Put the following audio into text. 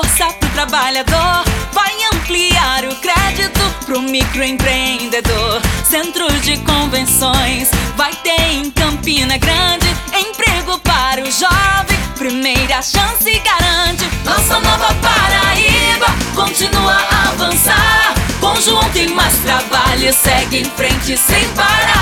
Força pro trabalhador. Vai ampliar o crédito pro microempreendedor. Centro de convenções vai ter em Campina Grande. Emprego para o jovem, primeira chance garante. Nossa nova Paraíba continua a avançar. Com João tem mais trabalho, segue em frente sem parar.